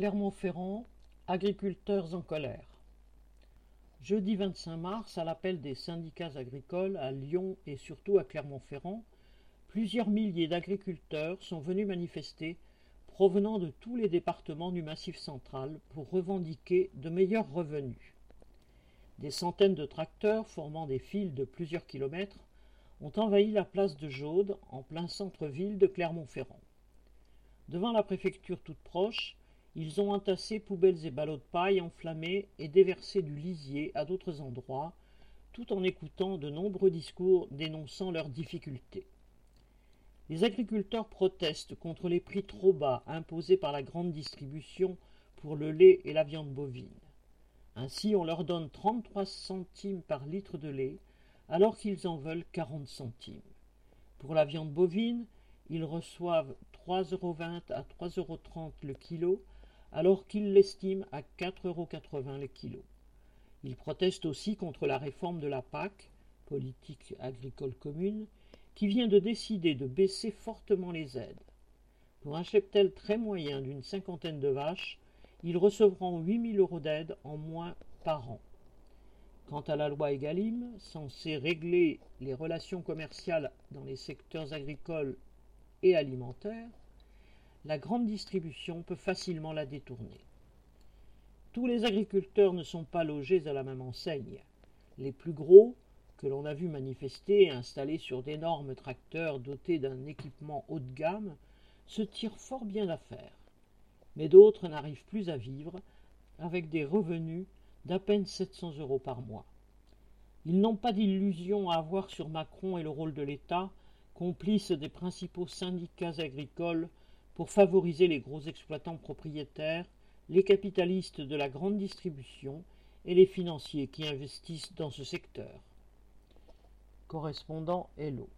Clermont-Ferrand, agriculteurs en colère. Jeudi 25 mars, à l'appel des syndicats agricoles à Lyon et surtout à Clermont-Ferrand, plusieurs milliers d'agriculteurs sont venus manifester provenant de tous les départements du Massif central pour revendiquer de meilleurs revenus. Des centaines de tracteurs formant des files de plusieurs kilomètres ont envahi la place de Jaude en plein centre-ville de Clermont-Ferrand. Devant la préfecture toute proche, ils ont entassé poubelles et ballots de paille enflammés et déversé du lisier à d'autres endroits, tout en écoutant de nombreux discours dénonçant leurs difficultés. Les agriculteurs protestent contre les prix trop bas imposés par la grande distribution pour le lait et la viande bovine. Ainsi, on leur donne 33 centimes par litre de lait, alors qu'ils en veulent 40 centimes. Pour la viande bovine, ils reçoivent 3,20 euros à 3,30 euros le kilo, alors qu'ils l'estiment à 4,80 euros le kilo. Ils protestent aussi contre la réforme de la PAC, politique agricole commune, qui vient de décider de baisser fortement les aides. Pour un cheptel très moyen d'une cinquantaine de vaches, ils recevront 8 000 euros d'aide en moins par an. Quant à la loi Egalim, censée régler les relations commerciales dans les secteurs agricoles et alimentaires, la grande distribution peut facilement la détourner. Tous les agriculteurs ne sont pas logés à la même enseigne. Les plus gros, que l'on a vu manifester et installés sur d'énormes tracteurs dotés d'un équipement haut de gamme, se tirent fort bien d'affaire. Mais d'autres n'arrivent plus à vivre avec des revenus d'à peine 700 euros par mois. Ils n'ont pas d'illusion à avoir sur Macron et le rôle de l'État, complice des principaux syndicats agricoles pour favoriser les gros exploitants propriétaires, les capitalistes de la grande distribution et les financiers qui investissent dans ce secteur. Correspondant Hello.